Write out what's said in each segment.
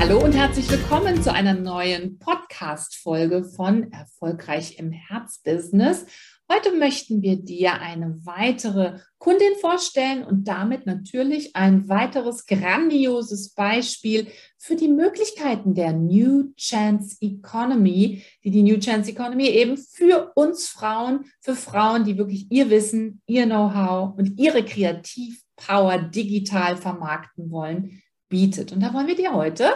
Hallo und herzlich willkommen zu einer neuen Podcast-Folge von Erfolgreich im Herzbusiness. Heute möchten wir dir eine weitere Kundin vorstellen und damit natürlich ein weiteres grandioses Beispiel für die Möglichkeiten der New Chance Economy, die die New Chance Economy eben für uns Frauen, für Frauen, die wirklich ihr Wissen, ihr Know-how und ihre Kreativpower digital vermarkten wollen, bietet. Und da wollen wir dir heute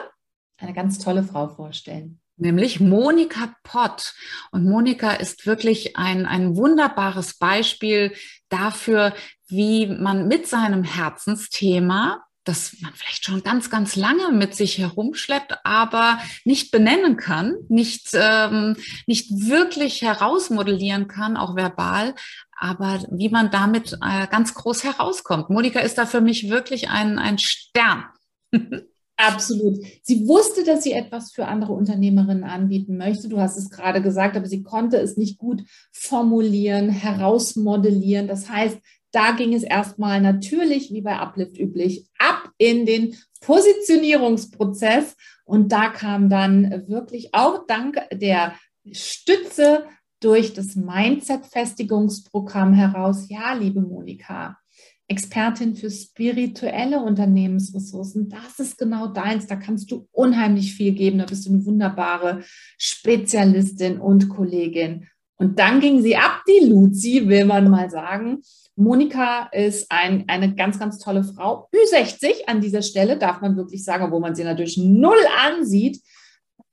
eine ganz tolle Frau vorstellen nämlich Monika Pott. Und Monika ist wirklich ein, ein wunderbares Beispiel dafür, wie man mit seinem Herzensthema das man vielleicht schon ganz, ganz lange mit sich herumschleppt, aber nicht benennen kann, nicht, ähm, nicht wirklich herausmodellieren kann, auch verbal, aber wie man damit äh, ganz groß herauskommt. Monika ist da für mich wirklich ein, ein Stern. Absolut. Sie wusste, dass sie etwas für andere Unternehmerinnen anbieten möchte. Du hast es gerade gesagt, aber sie konnte es nicht gut formulieren, herausmodellieren. Das heißt, da ging es erstmal natürlich, wie bei Uplift üblich, ab in den Positionierungsprozess. Und da kam dann wirklich auch dank der Stütze durch das Mindset-Festigungsprogramm heraus, ja, liebe Monika, Expertin für spirituelle Unternehmensressourcen. Das ist genau deins. Da kannst du unheimlich viel geben. Da bist du eine wunderbare Spezialistin und Kollegin. Und dann ging sie ab, die Luzi, will man mal sagen. Monika ist ein, eine ganz, ganz tolle Frau. Ü60 an dieser Stelle, darf man wirklich sagen, wo man sie natürlich null ansieht.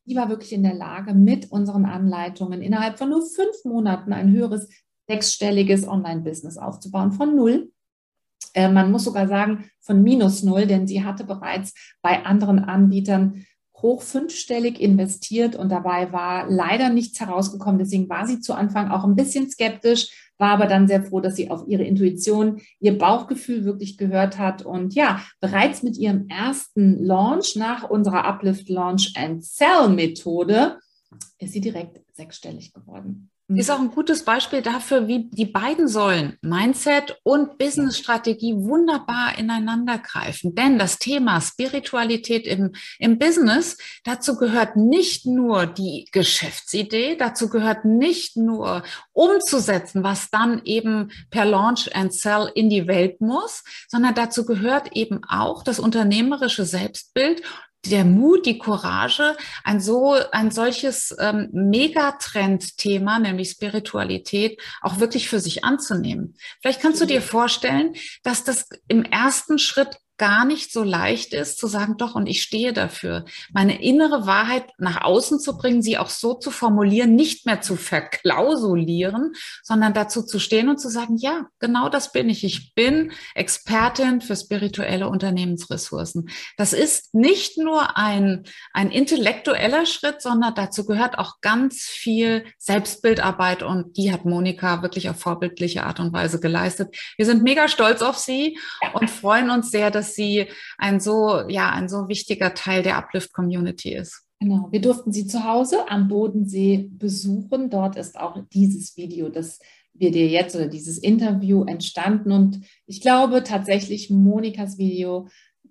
Die war wirklich in der Lage, mit unseren Anleitungen innerhalb von nur fünf Monaten ein höheres sechsstelliges Online-Business aufzubauen. Von null äh, man muss sogar sagen, von minus null, denn sie hatte bereits bei anderen Anbietern hoch fünfstellig investiert und dabei war leider nichts herausgekommen. Deswegen war sie zu Anfang auch ein bisschen skeptisch, war aber dann sehr froh, dass sie auf ihre Intuition, ihr Bauchgefühl wirklich gehört hat. Und ja, bereits mit ihrem ersten Launch nach unserer Uplift Launch and Sell Methode ist sie direkt sechsstellig geworden. Ist auch ein gutes Beispiel dafür, wie die beiden Säulen Mindset und Business-Strategie wunderbar ineinander greifen. Denn das Thema Spiritualität im, im Business, dazu gehört nicht nur die Geschäftsidee, dazu gehört nicht nur umzusetzen, was dann eben per Launch and Sell in die Welt muss, sondern dazu gehört eben auch das unternehmerische Selbstbild der Mut, die Courage, ein so, ein solches ähm, Megatrend-Thema, nämlich Spiritualität, auch wirklich für sich anzunehmen. Vielleicht kannst du dir vorstellen, dass das im ersten Schritt gar nicht so leicht ist, zu sagen, doch, und ich stehe dafür, meine innere Wahrheit nach außen zu bringen, sie auch so zu formulieren, nicht mehr zu verklausulieren, sondern dazu zu stehen und zu sagen, ja, genau das bin ich. Ich bin Expertin für spirituelle Unternehmensressourcen. Das ist nicht nur ein, ein intellektueller Schritt, sondern dazu gehört auch ganz viel Selbstbildarbeit und die hat Monika wirklich auf vorbildliche Art und Weise geleistet. Wir sind mega stolz auf sie und freuen uns sehr, dass sie ein so, ja, ein so wichtiger Teil der Uplift-Community ist. Genau, wir durften sie zu Hause am Bodensee besuchen. Dort ist auch dieses Video, das wir dir jetzt oder dieses Interview entstanden. Und ich glaube tatsächlich, Monikas Video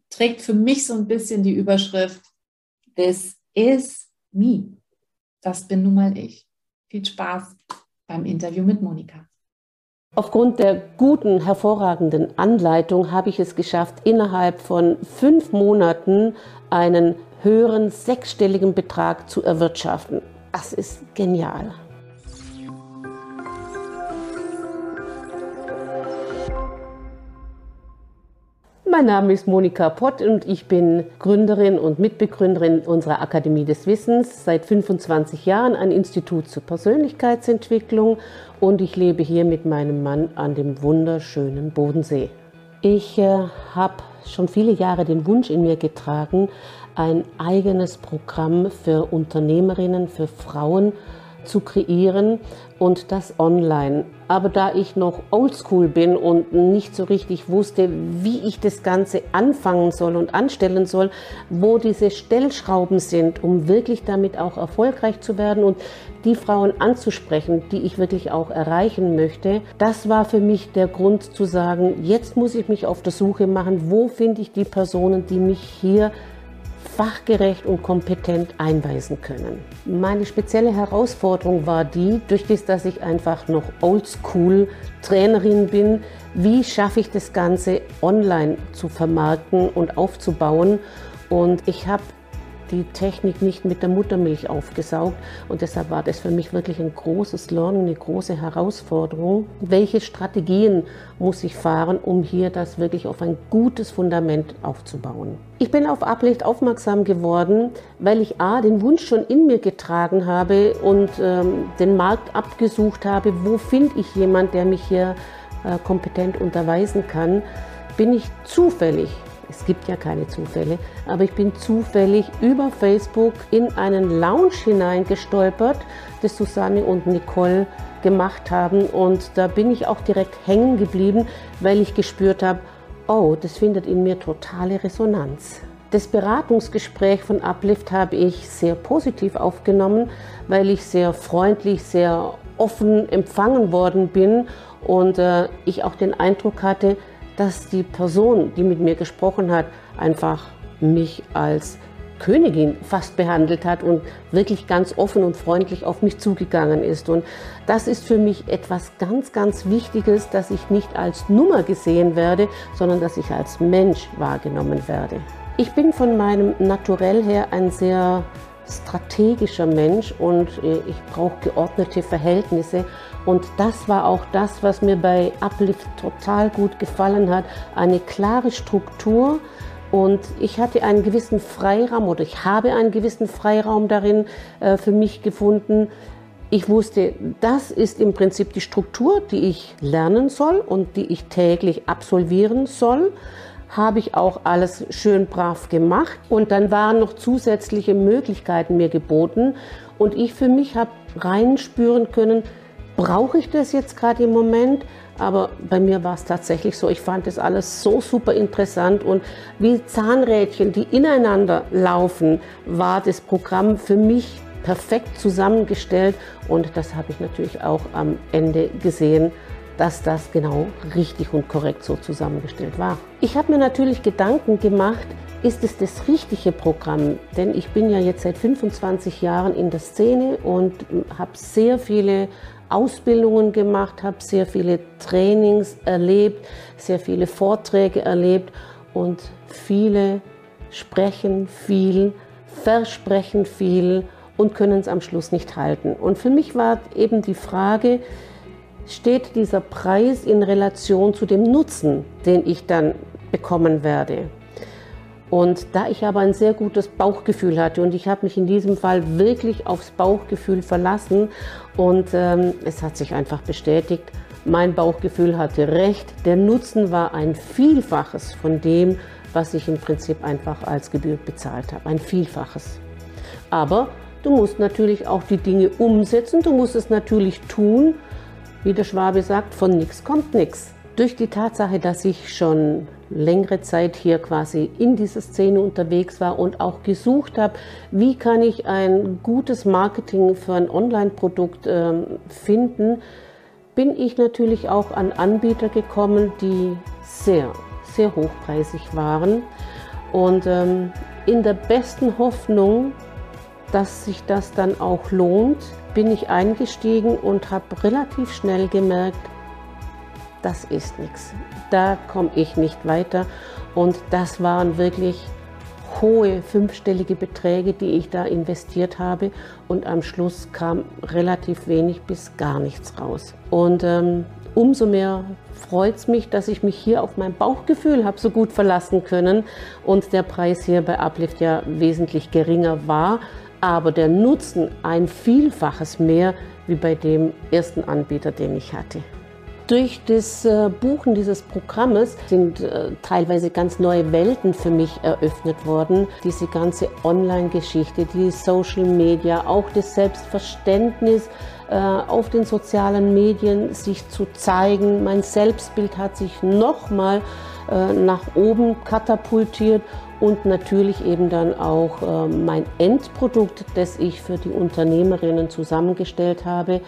trägt für mich so ein bisschen die Überschrift This is me. Das bin nun mal ich. Viel Spaß beim Interview mit Monika. Aufgrund der guten, hervorragenden Anleitung habe ich es geschafft, innerhalb von fünf Monaten einen höheren sechsstelligen Betrag zu erwirtschaften. Das ist genial. Mein Name ist Monika Pott und ich bin Gründerin und Mitbegründerin unserer Akademie des Wissens, seit 25 Jahren ein Institut zur Persönlichkeitsentwicklung und ich lebe hier mit meinem Mann an dem wunderschönen Bodensee. Ich äh, habe schon viele Jahre den Wunsch in mir getragen, ein eigenes Programm für Unternehmerinnen, für Frauen zu kreieren und das online. Aber da ich noch oldschool bin und nicht so richtig wusste, wie ich das Ganze anfangen soll und anstellen soll, wo diese Stellschrauben sind, um wirklich damit auch erfolgreich zu werden und die Frauen anzusprechen, die ich wirklich auch erreichen möchte, das war für mich der Grund zu sagen, jetzt muss ich mich auf der Suche machen, wo finde ich die Personen, die mich hier fachgerecht und kompetent einweisen können. Meine spezielle Herausforderung war die, durch das, dass ich einfach noch oldschool Trainerin bin, wie schaffe ich das Ganze online zu vermarkten und aufzubauen. Und ich habe die Technik nicht mit der Muttermilch aufgesaugt. Und deshalb war das für mich wirklich ein großes Learning, eine große Herausforderung. Welche Strategien muss ich fahren, um hier das wirklich auf ein gutes Fundament aufzubauen? Ich bin auf Uplift aufmerksam geworden, weil ich A, den Wunsch schon in mir getragen habe und ähm, den Markt abgesucht habe, wo finde ich jemand, der mich hier äh, kompetent unterweisen kann. Bin ich zufällig es gibt ja keine Zufälle, aber ich bin zufällig über Facebook in einen Lounge hineingestolpert, das Susanne und Nicole gemacht haben. Und da bin ich auch direkt hängen geblieben, weil ich gespürt habe, oh, das findet in mir totale Resonanz. Das Beratungsgespräch von Uplift habe ich sehr positiv aufgenommen, weil ich sehr freundlich, sehr offen empfangen worden bin und äh, ich auch den Eindruck hatte, dass die Person, die mit mir gesprochen hat, einfach mich als Königin fast behandelt hat und wirklich ganz offen und freundlich auf mich zugegangen ist. Und das ist für mich etwas ganz, ganz Wichtiges, dass ich nicht als Nummer gesehen werde, sondern dass ich als Mensch wahrgenommen werde. Ich bin von meinem Naturell her ein sehr strategischer Mensch und äh, ich brauche geordnete Verhältnisse. Und das war auch das, was mir bei Uplift total gut gefallen hat. Eine klare Struktur. Und ich hatte einen gewissen Freiraum oder ich habe einen gewissen Freiraum darin äh, für mich gefunden. Ich wusste, das ist im Prinzip die Struktur, die ich lernen soll und die ich täglich absolvieren soll habe ich auch alles schön brav gemacht. Und dann waren noch zusätzliche Möglichkeiten mir geboten. Und ich für mich habe reinspüren können, brauche ich das jetzt gerade im Moment? Aber bei mir war es tatsächlich so, ich fand das alles so super interessant und wie Zahnrädchen, die ineinander laufen, war das Programm für mich perfekt zusammengestellt und das habe ich natürlich auch am Ende gesehen dass das genau richtig und korrekt so zusammengestellt war. Ich habe mir natürlich Gedanken gemacht, ist es das richtige Programm? Denn ich bin ja jetzt seit 25 Jahren in der Szene und habe sehr viele Ausbildungen gemacht, habe sehr viele Trainings erlebt, sehr viele Vorträge erlebt und viele sprechen viel, versprechen viel und können es am Schluss nicht halten. Und für mich war eben die Frage, steht dieser Preis in Relation zu dem Nutzen, den ich dann bekommen werde. Und da ich aber ein sehr gutes Bauchgefühl hatte und ich habe mich in diesem Fall wirklich aufs Bauchgefühl verlassen und ähm, es hat sich einfach bestätigt, mein Bauchgefühl hatte recht, der Nutzen war ein Vielfaches von dem, was ich im Prinzip einfach als Gebühr bezahlt habe, ein Vielfaches. Aber du musst natürlich auch die Dinge umsetzen, du musst es natürlich tun wie der Schwabe sagt, von nichts kommt nichts. Durch die Tatsache, dass ich schon längere Zeit hier quasi in dieser Szene unterwegs war und auch gesucht habe, wie kann ich ein gutes Marketing für ein Online-Produkt äh, finden, bin ich natürlich auch an Anbieter gekommen, die sehr, sehr hochpreisig waren. Und ähm, in der besten Hoffnung, dass sich das dann auch lohnt, bin ich eingestiegen und habe relativ schnell gemerkt, das ist nichts. Da komme ich nicht weiter. Und das waren wirklich hohe fünfstellige Beträge, die ich da investiert habe. Und am Schluss kam relativ wenig bis gar nichts raus. Und ähm, umso mehr freut es mich, dass ich mich hier auf mein Bauchgefühl habe so gut verlassen können und der Preis hier bei Uplift ja wesentlich geringer war aber der Nutzen ein Vielfaches mehr wie bei dem ersten Anbieter, den ich hatte. Durch das äh, Buchen dieses Programmes sind äh, teilweise ganz neue Welten für mich eröffnet worden. Diese ganze Online-Geschichte, die Social Media, auch das Selbstverständnis äh, auf den sozialen Medien sich zu zeigen. Mein Selbstbild hat sich nochmal nach oben katapultiert und natürlich eben dann auch mein Endprodukt, das ich für die Unternehmerinnen zusammengestellt habe.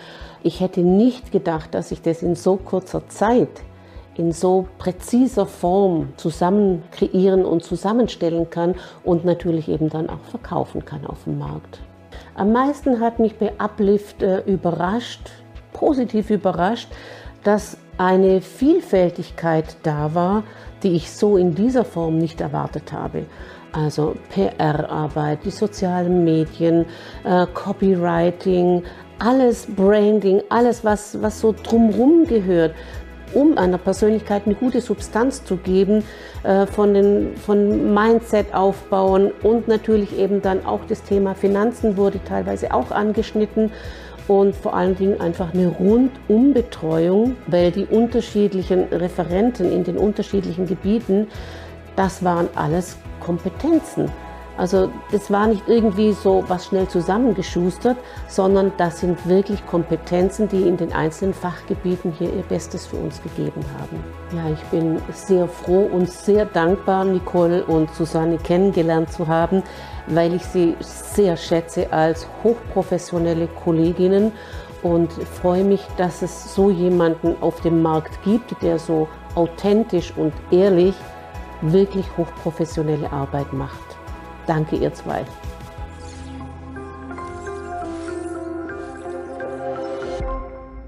Ich hätte nicht gedacht, dass ich das in so kurzer Zeit, in so präziser Form zusammen kreieren und zusammenstellen kann und natürlich eben dann auch verkaufen kann auf dem Markt. Am meisten hat mich bei Uplift äh, überrascht, positiv überrascht, dass eine Vielfältigkeit da war, die ich so in dieser Form nicht erwartet habe. Also PR-Arbeit, die sozialen Medien, äh, Copywriting, alles Branding, alles, was, was so drumherum gehört, um einer Persönlichkeit eine gute Substanz zu geben, äh, von, den, von Mindset aufbauen und natürlich eben dann auch das Thema Finanzen wurde teilweise auch angeschnitten und vor allen Dingen einfach eine Rundumbetreuung, weil die unterschiedlichen Referenten in den unterschiedlichen Gebieten, das waren alles Kompetenzen. Also das war nicht irgendwie so was schnell zusammengeschustert, sondern das sind wirklich Kompetenzen, die in den einzelnen Fachgebieten hier ihr Bestes für uns gegeben haben. Ja, ich bin sehr froh und sehr dankbar, Nicole und Susanne kennengelernt zu haben, weil ich sie sehr schätze als hochprofessionelle Kolleginnen und freue mich, dass es so jemanden auf dem Markt gibt, der so authentisch und ehrlich wirklich hochprofessionelle Arbeit macht. Danke, ihr zwei.